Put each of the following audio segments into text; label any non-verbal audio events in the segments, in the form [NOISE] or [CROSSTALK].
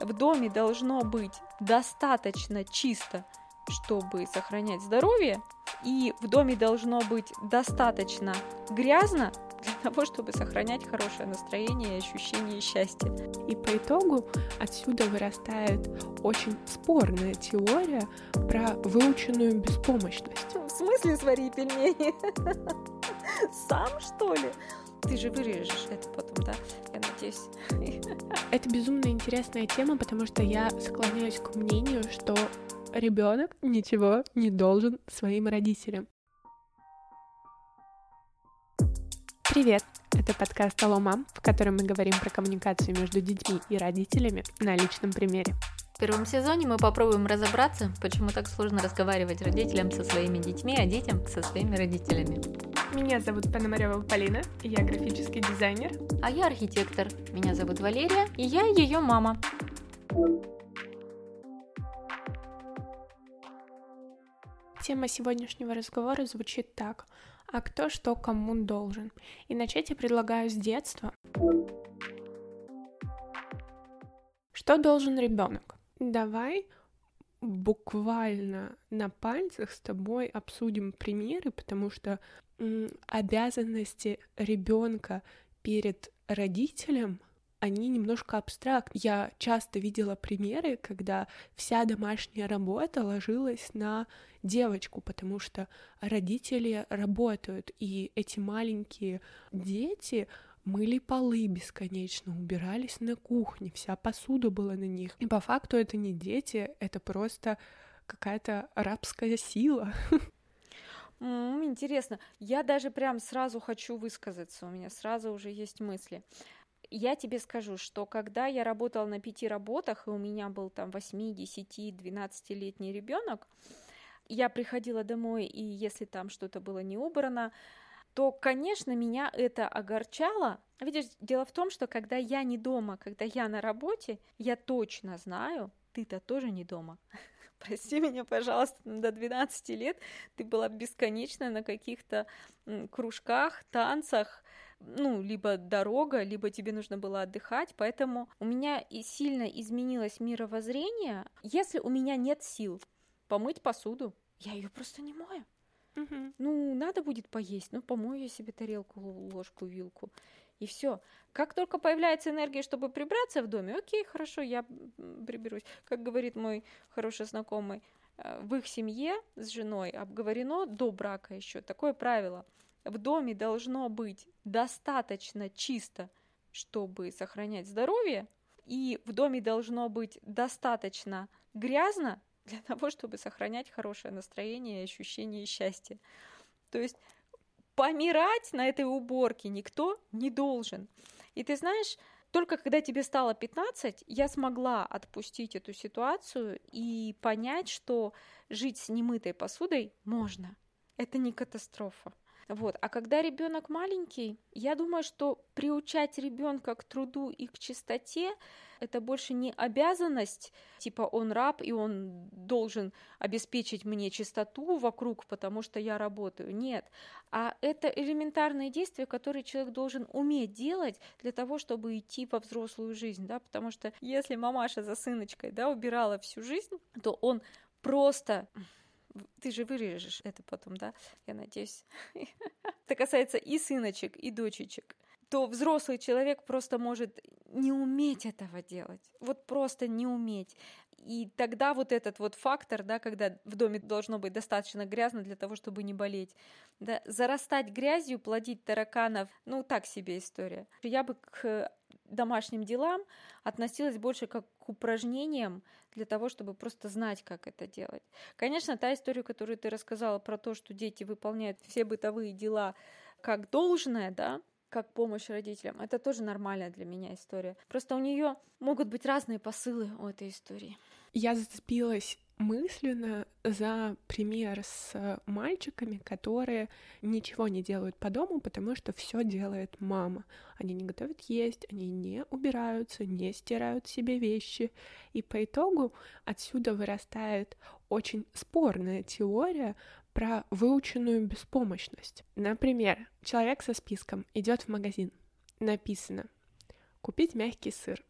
В доме должно быть достаточно чисто, чтобы сохранять здоровье, и в доме должно быть достаточно грязно для того, чтобы сохранять хорошее настроение и ощущение счастья. И по итогу отсюда вырастает очень спорная теория про выученную беспомощность. В смысле свари пельмени? [LAUGHS] Сам, что ли? Ты же вырежешь это потом, да? Я надеюсь. [LAUGHS] Это безумно интересная тема, потому что я склоняюсь к мнению, что ребенок ничего не должен своим родителям. Привет! Это подкаст «Алло, мам», в котором мы говорим про коммуникацию между детьми и родителями на личном примере. В первом сезоне мы попробуем разобраться, почему так сложно разговаривать родителям со своими детьми, а детям со своими родителями. Меня зовут Пономарева Полина, я графический дизайнер. А я архитектор. Меня зовут Валерия, и я ее мама. Тема сегодняшнего разговора звучит так. А кто что кому должен? И начать я предлагаю с детства. Что должен ребенок? Давай буквально на пальцах с тобой обсудим примеры, потому что обязанности ребенка перед родителем они немножко абстракт. Я часто видела примеры, когда вся домашняя работа ложилась на девочку, потому что родители работают, и эти маленькие дети мыли полы бесконечно, убирались на кухне, вся посуда была на них. И по факту это не дети, это просто какая-то арабская сила. Mm, интересно. Я даже прям сразу хочу высказаться. У меня сразу уже есть мысли. Я тебе скажу, что когда я работала на пяти работах, и у меня был там 8, 10, 12-летний ребенок, я приходила домой, и если там что-то было не убрано, то, конечно, меня это огорчало. Видишь, дело в том, что когда я не дома, когда я на работе, я точно знаю, ты-то тоже не дома. [LAUGHS] прости меня, пожалуйста, до 12 лет ты была бесконечно на каких-то кружках, танцах, ну, либо дорога, либо тебе нужно было отдыхать, поэтому у меня и сильно изменилось мировоззрение. Если у меня нет сил помыть посуду, я ее просто не мою. Угу. Ну, надо будет поесть, ну, помою себе тарелку, ложку, вилку и все. Как только появляется энергия, чтобы прибраться в доме, окей, хорошо, я приберусь. Как говорит мой хороший знакомый, э, в их семье с женой обговорено до брака еще такое правило. В доме должно быть достаточно чисто, чтобы сохранять здоровье, и в доме должно быть достаточно грязно для того, чтобы сохранять хорошее настроение и ощущение счастья. То есть помирать на этой уборке никто не должен. И ты знаешь, только когда тебе стало 15, я смогла отпустить эту ситуацию и понять, что жить с немытой посудой можно. Это не катастрофа. Вот. А когда ребенок маленький, я думаю, что приучать ребенка к труду и к чистоте это больше не обязанность, типа он раб, и он должен обеспечить мне чистоту вокруг, потому что я работаю. Нет. А это элементарные действия, которые человек должен уметь делать для того, чтобы идти во взрослую жизнь, да, потому что если мамаша за сыночкой, да, убирала всю жизнь, то он просто ты же вырежешь это потом, да? Я надеюсь. [LAUGHS] Это касается и сыночек, и дочечек то взрослый человек просто может не уметь этого делать. Вот просто не уметь. И тогда вот этот вот фактор, да, когда в доме должно быть достаточно грязно для того, чтобы не болеть, да, зарастать грязью, плодить тараканов, ну, так себе история. Я бы к домашним делам относилась больше как к упражнениям для того, чтобы просто знать, как это делать. Конечно, та история, которую ты рассказала про то, что дети выполняют все бытовые дела как должное, да, как помощь родителям. Это тоже нормальная для меня история. Просто у нее могут быть разные посылы у этой истории. Я зацепилась мысленно за пример с мальчиками, которые ничего не делают по дому, потому что все делает мама. Они не готовят есть, они не убираются, не стирают себе вещи. И по итогу отсюда вырастает очень спорная теория про выученную беспомощность. Например, человек со списком идет в магазин. Написано «Купить мягкий сыр».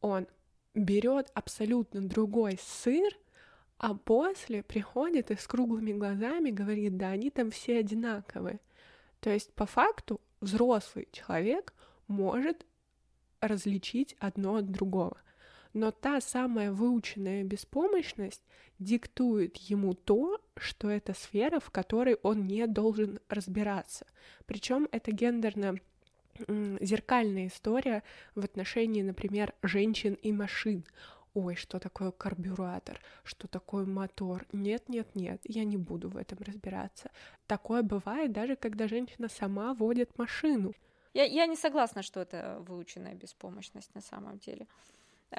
Он берет абсолютно другой сыр, а после приходит и с круглыми глазами говорит, да, они там все одинаковые. То есть по факту взрослый человек может различить одно от другого. Но та самая выученная беспомощность диктует ему то, что это сфера, в которой он не должен разбираться. Причем это гендерно зеркальная история в отношении, например, женщин и машин. Ой, что такое карбюратор, что такое мотор. Нет, нет, нет, я не буду в этом разбираться. Такое бывает даже, когда женщина сама водит машину. Я, я не согласна, что это выученная беспомощность на самом деле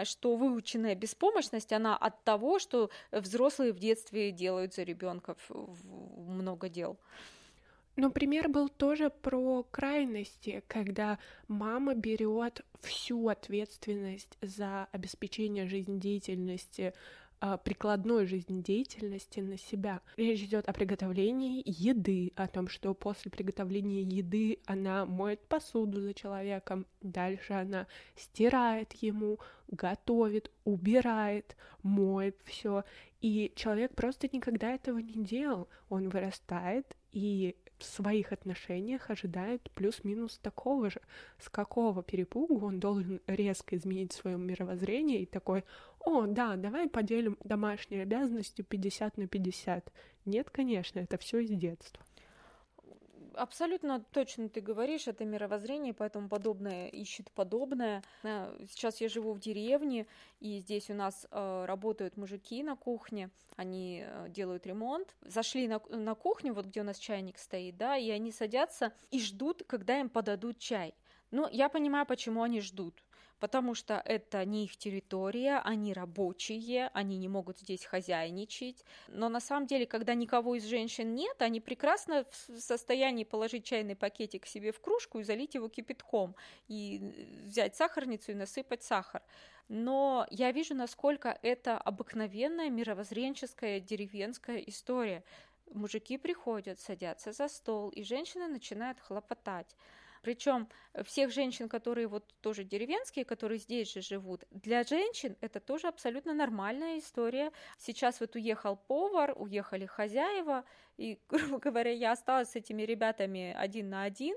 что выученная беспомощность, она от того, что взрослые в детстве делают за ребенка много дел. Но пример был тоже про крайности, когда мама берет всю ответственность за обеспечение жизнедеятельности а, прикладной жизнедеятельности на себя. Речь идет о приготовлении еды, о том, что после приготовления еды она моет посуду за человеком, дальше она стирает ему, готовит, убирает, моет все. И человек просто никогда этого не делал. Он вырастает и в своих отношениях ожидает плюс-минус такого же. С какого перепугу он должен резко изменить свое мировоззрение и такой, о, да, давай поделим домашние обязанности 50 на 50. Нет, конечно, это все из детства абсолютно точно ты говоришь, это мировоззрение, поэтому подобное ищет подобное. Э, сейчас я живу в деревне, и здесь у нас э, работают мужики на кухне, они э, делают ремонт. Зашли на, на кухню, вот где у нас чайник стоит, да, и они садятся и ждут, когда им подадут чай. Ну, я понимаю, почему они ждут потому что это не их территория, они рабочие, они не могут здесь хозяйничать. Но на самом деле, когда никого из женщин нет, они прекрасно в состоянии положить чайный пакетик себе в кружку и залить его кипятком, и взять сахарницу и насыпать сахар. Но я вижу, насколько это обыкновенная мировоззренческая деревенская история. Мужики приходят, садятся за стол, и женщины начинают хлопотать. Причем всех женщин, которые вот тоже деревенские, которые здесь же живут, для женщин это тоже абсолютно нормальная история. Сейчас вот уехал повар, уехали хозяева, и, [LAUGHS] грубо говоря, я осталась с этими ребятами один на один,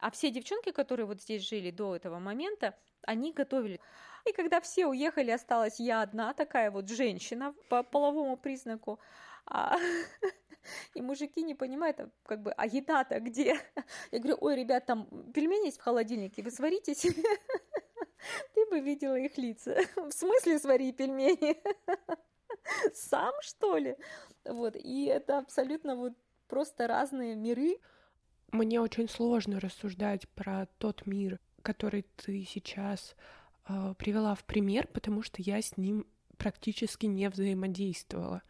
а все девчонки, которые вот здесь жили до этого момента, они готовили. И когда все уехали, осталась я одна, такая вот женщина по половому признаку. А [LAUGHS] [LAUGHS] И мужики не понимают, а, как бы, а еда-то где? [LAUGHS] Я говорю, ой, ребят, там пельмени есть в холодильнике, вы сварите себе. [LAUGHS] Ты бы видела их лица. В смысле свари пельмени? Сам, что ли? Вот, и это абсолютно вот просто разные миры. Мне очень сложно рассуждать про тот мир, который ты сейчас э, привела в пример, потому что я с ним практически не взаимодействовала.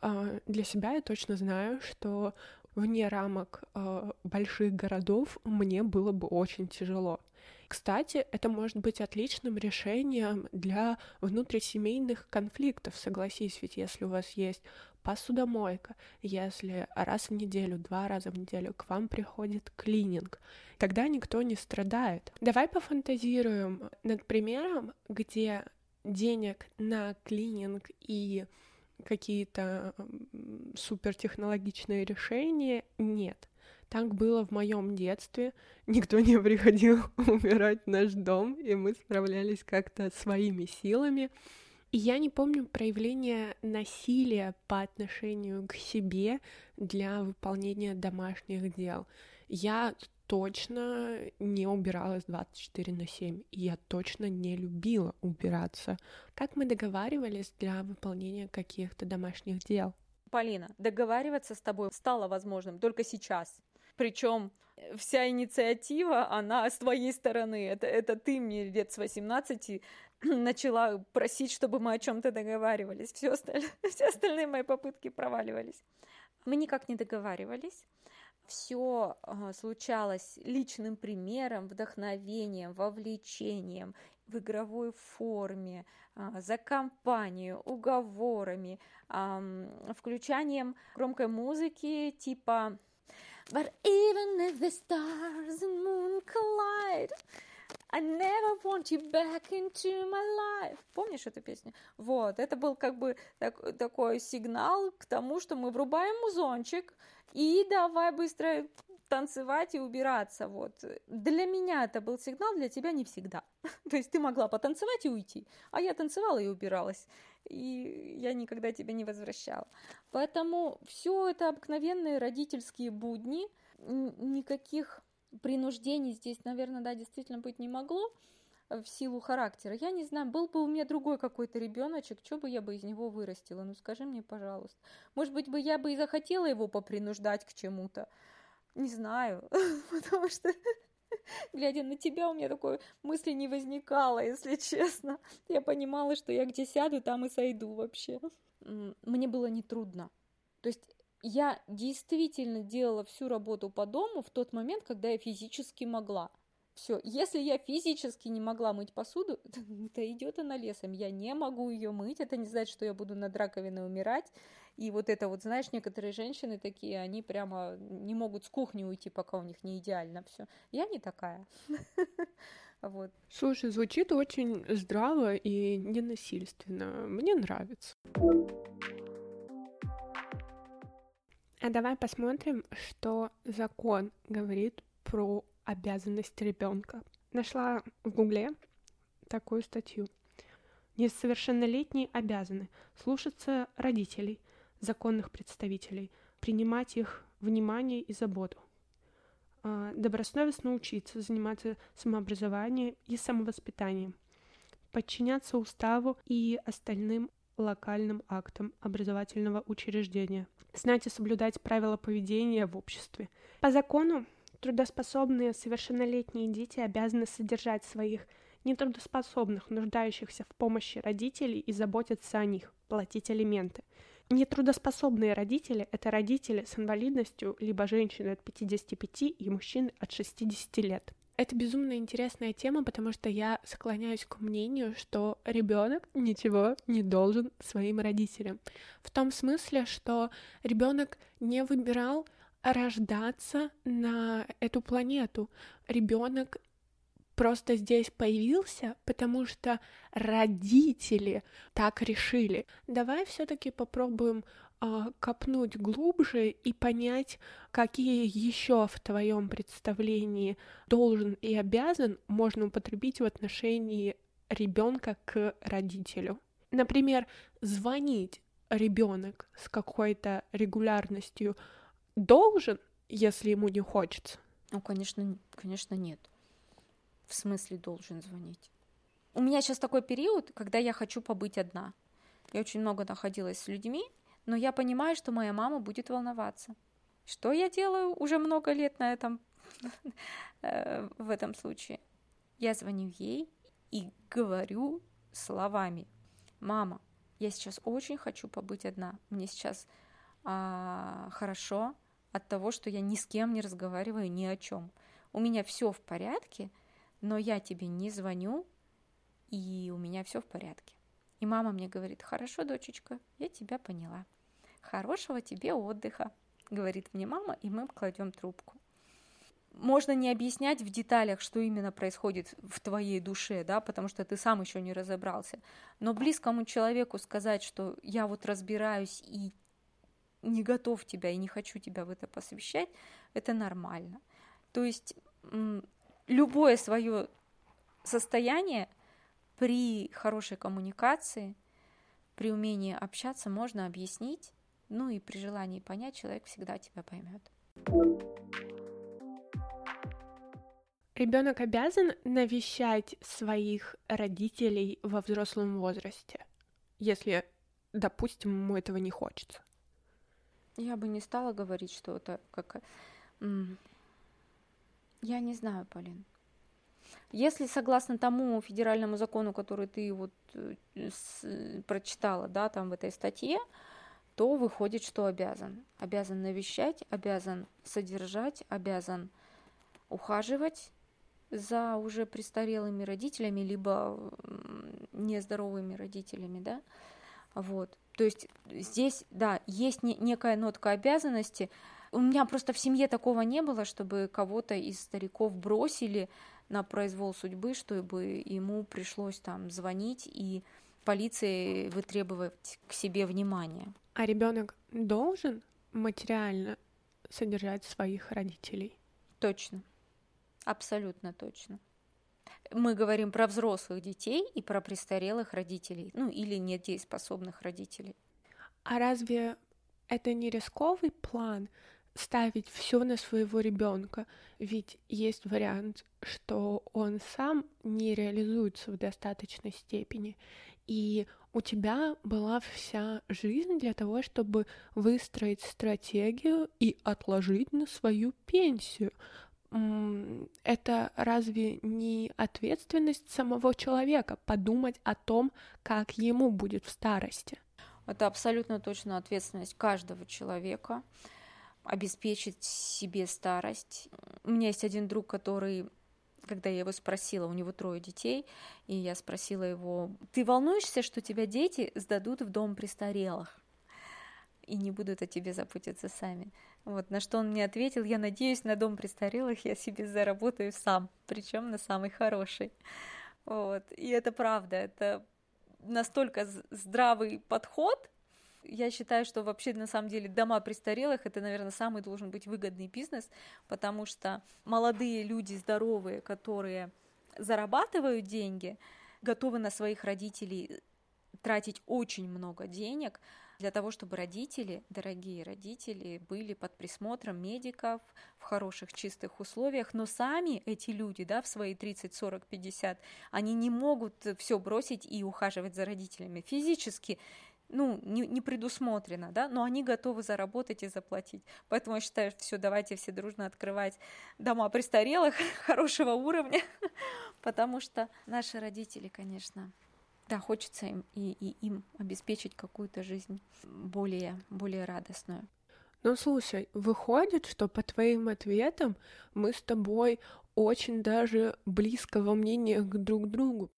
А, для себя я точно знаю, что вне рамок а, больших городов мне было бы очень тяжело. Кстати, это может быть отличным решением для внутрисемейных конфликтов, согласись, ведь если у вас есть посудомойка, если раз в неделю, два раза в неделю к вам приходит клининг, тогда никто не страдает. Давай пофантазируем над примером, где денег на клининг и какие-то супертехнологичные решения. Нет. Так было в моем детстве. Никто не приходил [LAUGHS] убирать наш дом, и мы справлялись как-то своими силами. И я не помню проявления насилия по отношению к себе для выполнения домашних дел. Я точно не убиралась 24 на 7, и я точно не любила убираться. Как мы договаривались для выполнения каких-то домашних дел? Полина, договариваться с тобой стало возможным только сейчас. Причем вся инициатива, она с твоей стороны. Это, это ты мне лет с 18 [CLEARS THROAT] начала просить, чтобы мы о чем-то договаривались. Все, остальное, [LAUGHS] все остальные мои попытки проваливались. Мы никак не договаривались все а, случалось личным примером, вдохновением, вовлечением в игровой форме, а, за компанию, уговорами, включанием громкой музыки типа But even if the stars and moon collide, I never want you back into my life. Помнишь эту песню? Вот, это был как бы так, такой сигнал к тому, что мы врубаем музончик, и давай быстро танцевать и убираться. Вот. Для меня это был сигнал, для тебя не всегда. [LAUGHS] То есть ты могла потанцевать и уйти, а я танцевала и убиралась. И я никогда тебя не возвращала. Поэтому все это обыкновенные родительские будни, никаких принуждений здесь, наверное, да, действительно быть не могло в силу характера. Я не знаю, был бы у меня другой какой-то ребеночек, что бы я бы из него вырастила? Ну скажи мне, пожалуйста. Может быть, бы я бы и захотела его попринуждать к чему-то. Не знаю, [LAUGHS] потому что [LAUGHS] глядя на тебя, у меня такой мысли не возникало, если честно. Я понимала, что я где сяду, там и сойду вообще. Мне было нетрудно. То есть я действительно делала всю работу по дому в тот момент, когда я физически могла. Все, если я физически не могла мыть посуду, [LAUGHS] то идет она лесом. Я не могу ее мыть. Это не значит, что я буду над раковиной умирать. И вот это вот, знаешь, некоторые женщины такие, они прямо не могут с кухни уйти, пока у них не идеально все. Я не такая. [LAUGHS] Вот. Слушай, звучит очень здраво и ненасильственно. Мне нравится. А давай посмотрим, что закон говорит про обязанность ребенка. Нашла в Гугле такую статью. Несовершеннолетние обязаны слушаться родителей, законных представителей, принимать их внимание и заботу, а, добросовестно учиться, заниматься самообразованием и самовоспитанием, подчиняться уставу и остальным локальным актам образовательного учреждения, знать и соблюдать правила поведения в обществе. По закону Трудоспособные совершеннолетние дети обязаны содержать своих нетрудоспособных, нуждающихся в помощи родителей и заботиться о них, платить алименты. Нетрудоспособные родители – это родители с инвалидностью, либо женщины от 55 и мужчины от 60 лет. Это безумно интересная тема, потому что я склоняюсь к мнению, что ребенок ничего не должен своим родителям. В том смысле, что ребенок не выбирал рождаться на эту планету. Ребенок просто здесь появился, потому что родители так решили. Давай все-таки попробуем копнуть глубже и понять, какие еще в твоем представлении должен и обязан можно употребить в отношении ребенка к родителю. Например, звонить ребенок с какой-то регулярностью должен, если ему не хочется? Ну, конечно, конечно, нет. В смысле должен звонить? У меня сейчас такой период, когда я хочу побыть одна. Я очень много находилась с людьми, но я понимаю, что моя мама будет волноваться. Что я делаю уже много лет на этом, [LAUGHS] э, в этом случае? Я звоню ей и говорю словами. Мама, я сейчас очень хочу побыть одна. Мне сейчас а, хорошо от того, что я ни с кем не разговариваю ни о чем. У меня все в порядке, но я тебе не звоню, и у меня все в порядке. И мама мне говорит, хорошо, дочечка, я тебя поняла. Хорошего тебе отдыха, говорит мне мама, и мы кладем трубку. Можно не объяснять в деталях, что именно происходит в твоей душе, да, потому что ты сам еще не разобрался. Но близкому человеку сказать, что я вот разбираюсь и не готов тебя и не хочу тебя в это посвящать, это нормально. То есть любое свое состояние при хорошей коммуникации, при умении общаться можно объяснить, ну и при желании понять, человек всегда тебя поймет. Ребенок обязан навещать своих родителей во взрослом возрасте, если, допустим, ему этого не хочется. Я бы не стала говорить, что это как... Я не знаю, Полин. Если согласно тому федеральному закону, который ты вот э, с, прочитала, да, там в этой статье, то выходит, что обязан. Обязан навещать, обязан содержать, обязан ухаживать за уже престарелыми родителями, либо нездоровыми родителями, да, вот. То есть здесь, да, есть не, некая нотка обязанности. У меня просто в семье такого не было, чтобы кого-то из стариков бросили на произвол судьбы, чтобы ему пришлось там звонить и полиции вытребовать к себе внимание. А ребенок должен материально содержать своих родителей? Точно. Абсолютно точно. Мы говорим про взрослых детей и про престарелых родителей, ну или недееспособных родителей. А разве это не рисковый план ставить все на своего ребенка? Ведь есть вариант, что он сам не реализуется в достаточной степени, и у тебя была вся жизнь для того, чтобы выстроить стратегию и отложить на свою пенсию это разве не ответственность самого человека подумать о том, как ему будет в старости? Это абсолютно точно ответственность каждого человека обеспечить себе старость. У меня есть один друг, который когда я его спросила, у него трое детей, и я спросила его, ты волнуешься, что тебя дети сдадут в дом престарелых? и не будут о тебе заботиться сами. Вот, на что он мне ответил, я надеюсь, на дом престарелых я себе заработаю сам, причем на самый хороший. Вот, и это правда, это настолько здравый подход, я считаю, что вообще на самом деле дома престарелых это, наверное, самый должен быть выгодный бизнес, потому что молодые люди здоровые, которые зарабатывают деньги, готовы на своих родителей тратить очень много денег, для того, чтобы родители, дорогие родители, были под присмотром медиков в хороших чистых условиях, но сами эти люди, да, в свои 30, 40, 50, они не могут все бросить и ухаживать за родителями. Физически ну, не, не предусмотрено, да, но они готовы заработать и заплатить. Поэтому я считаю, что все, давайте все дружно открывать дома престарелых [LAUGHS] хорошего уровня, [LAUGHS] потому что наши родители, конечно, да, хочется им и, и им обеспечить какую-то жизнь более, более радостную. Ну, слушай, выходит, что по твоим ответам мы с тобой очень даже близко во мнениях друг к другу.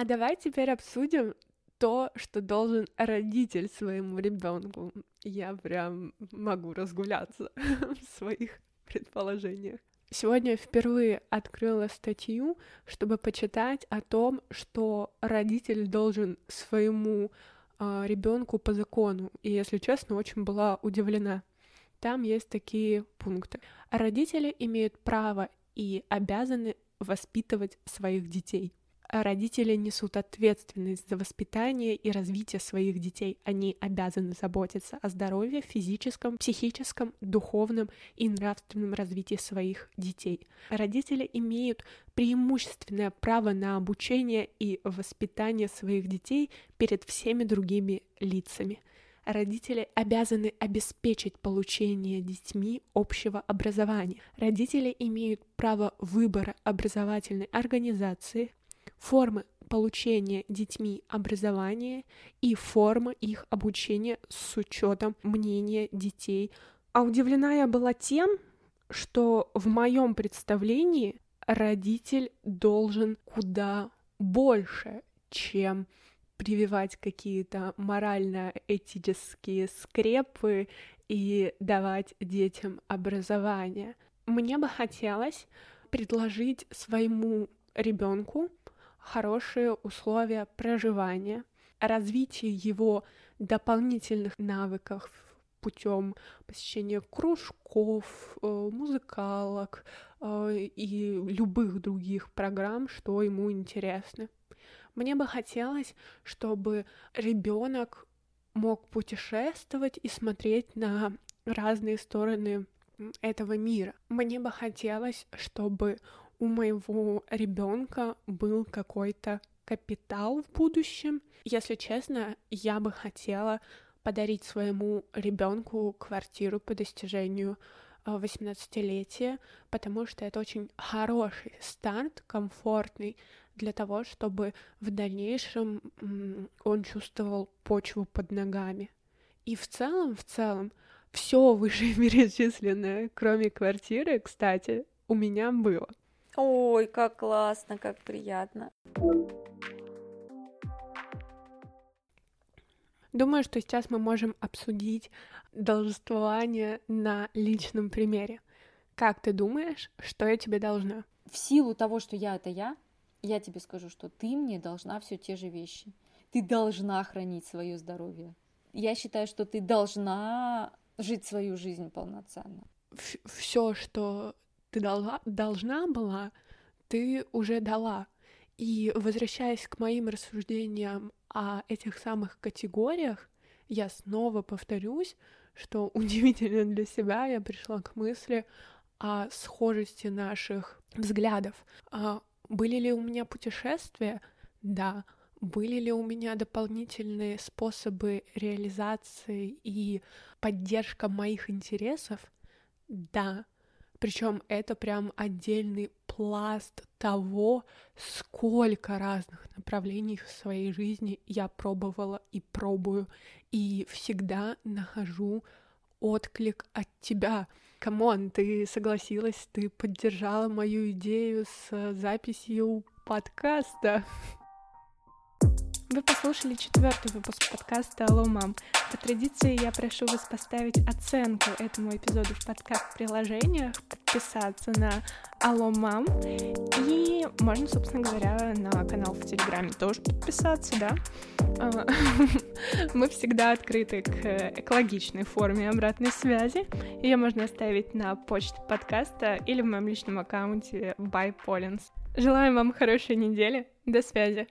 А давай теперь обсудим то, что должен родитель своему ребенку. Я прям могу разгуляться [LAUGHS] в своих предположениях. Сегодня впервые открыла статью, чтобы почитать о том, что родитель должен своему э, а, ребенку по закону. И, если честно, очень была удивлена. Там есть такие пункты. Родители имеют право и обязаны воспитывать своих детей. Родители несут ответственность за воспитание и развитие своих детей. Они обязаны заботиться о здоровье, физическом, психическом, духовном и нравственном развитии своих детей. Родители имеют преимущественное право на обучение и воспитание своих детей перед всеми другими лицами. Родители обязаны обеспечить получение детьми общего образования. Родители имеют право выбора образовательной организации, формы получения детьми образования и формы их обучения с учетом мнения детей. А удивлена я была тем, что в моем представлении родитель должен куда больше, чем прививать какие-то морально-этические скрепы и давать детям образование. Мне бы хотелось предложить своему ребенку хорошие условия проживания, развитие его дополнительных навыков путем посещения кружков, э, музыкалок э, и любых других программ, что ему интересно. Мне бы хотелось, чтобы ребенок мог путешествовать и смотреть на разные стороны этого мира. Мне бы хотелось, чтобы у моего ребенка был какой-то капитал в будущем. Если честно, я бы хотела подарить своему ребенку квартиру по достижению 18-летия, потому что это очень хороший старт, комфортный для того, чтобы в дальнейшем он чувствовал почву под ногами. И в целом, в целом, все вышеперечисленное, кроме квартиры, кстати, у меня было. Ой, как классно, как приятно. Думаю, что сейчас мы можем обсудить должествование на личном примере. Как ты думаешь, что я тебе должна? В силу того, что я это я, я тебе скажу, что ты мне должна все те же вещи. Ты должна хранить свое здоровье. Я считаю, что ты должна жить свою жизнь полноценно. Все, что ты должна, должна была, ты уже дала. И возвращаясь к моим рассуждениям о этих самых категориях, я снова повторюсь, что [LAUGHS] удивительно для себя я пришла к мысли о схожести наших взглядов. А были ли у меня путешествия? Да. Были ли у меня дополнительные способы реализации и поддержка моих интересов? Да. Причем это прям отдельный пласт того, сколько разных направлений в своей жизни я пробовала и пробую, и всегда нахожу отклик от тебя. Come on, ты согласилась, ты поддержала мою идею с записью подкаста. Вы послушали четвертый выпуск подкаста «Алло, мам». По традиции я прошу вас поставить оценку этому эпизоду в подкаст-приложениях, подписаться на «Алло, мам» и можно, собственно говоря, на канал в Телеграме тоже подписаться, да? А, [LAUGHS] мы всегда открыты к экологичной форме обратной связи. Ее можно оставить на почте подкаста или в моем личном аккаунте by Polins. Желаем вам хорошей недели. До связи.